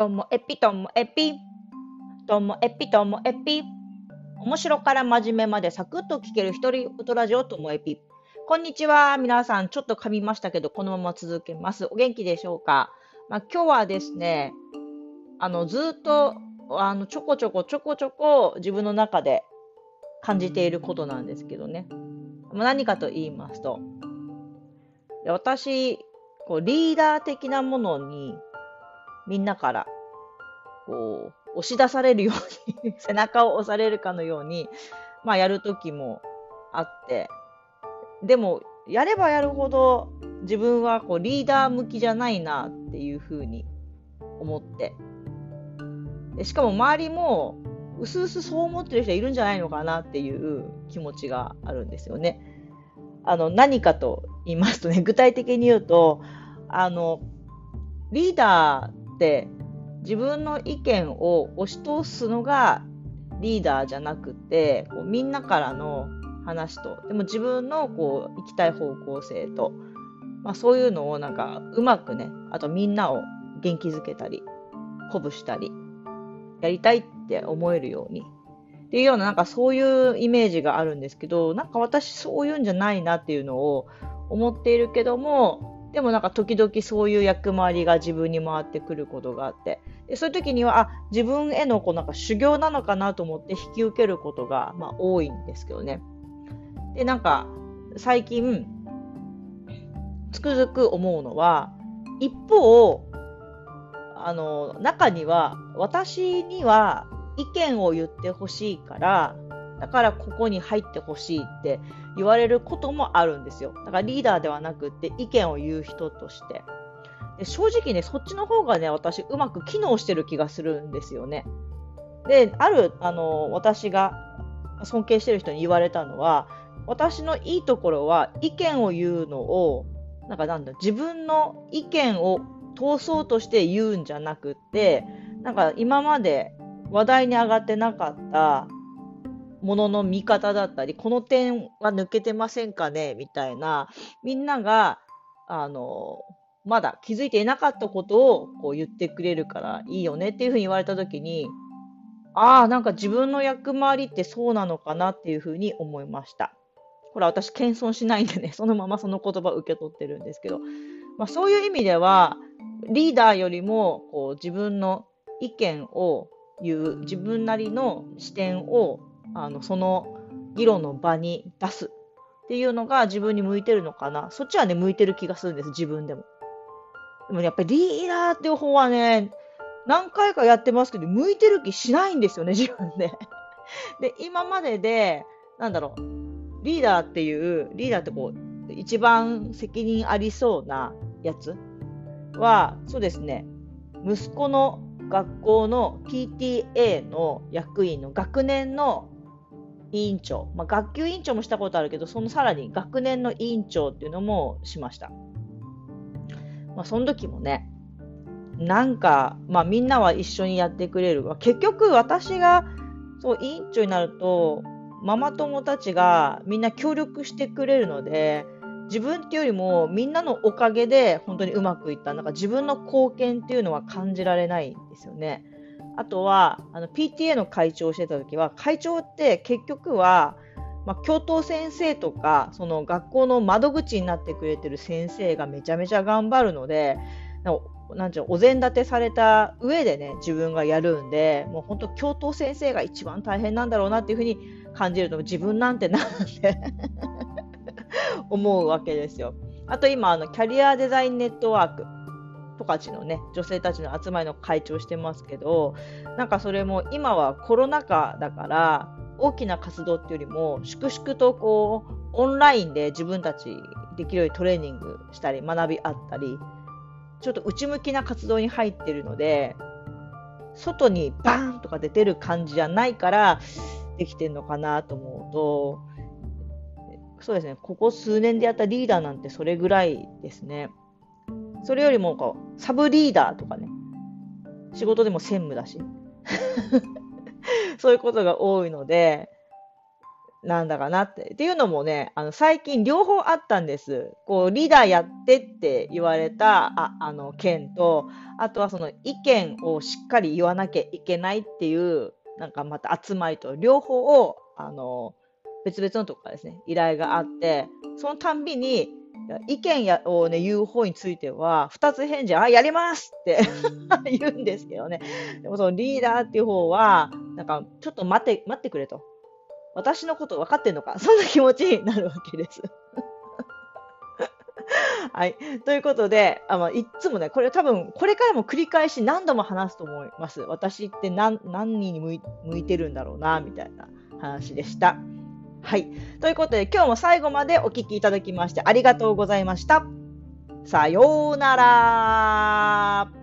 ともエピともエピ。ともエピともエピ。面白から真面目までサクッと聞ける一人音ラジオともエピ。こんにちは。皆さん、ちょっと噛みましたけど、このまま続けます。お元気でしょうか、まあ、今日はですね、あの、ずっと、あの、ちょこちょこちょこちょこ自分の中で感じていることなんですけどね。何かと言いますと、私、こうリーダー的なものにみんなからこう押し出されるように 背中を押されるかのように、まあ、やる時もあってでもやればやるほど自分はこうリーダー向きじゃないなっていうふうに思ってでしかも周りもうすうすそう思ってる人いるんじゃないのかなっていう気持ちがあるんですよね。あの何かと言いますとね具体的に言うとあのリーダーって自分の意見を押し通すのがリーダーじゃなくてこうみんなからの話と。でも自分のこう行きたい方向性と、まあ、そういうのをなんかうまくねあとみんなを元気づけたり鼓舞したりやりたいって思えるように。っていうようななんかそういうイメージがあるんですけどなんか私そういうんじゃないなっていうのを思っているけどもでもなんか時々そういう役回りが自分に回ってくることがあって、でそういう時には、あ、自分へのこうなんか修行なのかなと思って引き受けることが、まあ、多いんですけどね。で、なんか最近、つくづく思うのは、一方、あの、中には、私には意見を言ってほしいから、だからここに入ってほしいって言われることもあるんですよ。だからリーダーではなくって意見を言う人として。で正直ね、そっちの方がね、私うまく機能してる気がするんですよね。で、ある、あの、私が尊敬してる人に言われたのは、私のいいところは意見を言うのを、なんかなんだ、自分の意見を通そうとして言うんじゃなくって、なんか今まで話題に上がってなかったものの見方だったり、この点は抜けてませんかね？みたいな、みんなが、あの、まだ気づいていなかったことをこう言ってくれるからいいよね？っていうふうに言われたときに、ああ、なんか自分の役回りってそうなのかなっていうふうに思いました。ほら、私、謙遜しないんでね、そのままその言葉を受け取ってるんですけど、まあ、そういう意味では、リーダーよりもこう自分の意見を言う、自分なりの視点をあのその議論の場に出すっていうのが自分に向いてるのかな。そっちはね、向いてる気がするんです、自分でも。でもやっぱりリーダーっていう方はね、何回かやってますけど、向いてる気しないんですよね、自分で。で、今までで、なんだろう、リーダーっていう、リーダーってこう、一番責任ありそうなやつは、そうですね、息子の学校の PTA の役員の学年の委員長、まあ、学級委員長もしたことあるけど、そのさらに学年の委員長っていうのもしました。まあ、その時もね、なんか、まあ、みんなは一緒にやってくれる。結局、私がそう委員長になると、ママ友たちがみんな協力してくれるので、自分っていうよりもみんなのおかげで本当にうまくいった。なんか自分の貢献っていうのは感じられないんですよね。あとは、あの PTA の会長をしてた時は、会長って結局は、まあ、教頭先生とか、その学校の窓口になってくれてる先生がめちゃめちゃ頑張るので、なんちゅうお膳立てされた上でね、自分がやるんで、もう本当、教頭先生が一番大変なんだろうなっていうふうに感じると、自分なんてなんて 思うわけですよ。あと今、あのキャリアデザインネットワーク十勝のね、女性たちの集まりの会長してますけど、なんかそれも今はコロナ禍だから、大きな活動っていうよりも、粛々とこう、オンラインで自分たちできるようにトレーニングしたり、学びあったり、ちょっと内向きな活動に入ってるので、外にバーンとか出てる感じじゃないから、できてるのかなと思うと、そうですね、ここ数年でやったリーダーなんてそれぐらいですね。それよりもこサブリーダーとかね、仕事でも専務だし、そういうことが多いので、なんだかなって。っていうのもね、あの、最近両方あったんです。こう、リーダーやってって言われた、あ、あの、件と、あとはその意見をしっかり言わなきゃいけないっていう、なんかまた集まりと、両方を、あの、別々のとこからですね、依頼があって、そのたんびに、意見やをね、言う方については、二つ返事、あ、やりますって言うんですけどね。でもそのリーダーっていう方は、なんか、ちょっと待って、待ってくれと。私のこと分かってんのか？そんな気持ちになるわけです。はい。ということで、あまあ、いつもね、これ多分、これからも繰り返し何度も話すと思います。私って何何に向いてるんだろうな、みたいな話でした。はい。ということで、今日も最後までお聴きいただきましてありがとうございました。さようなら。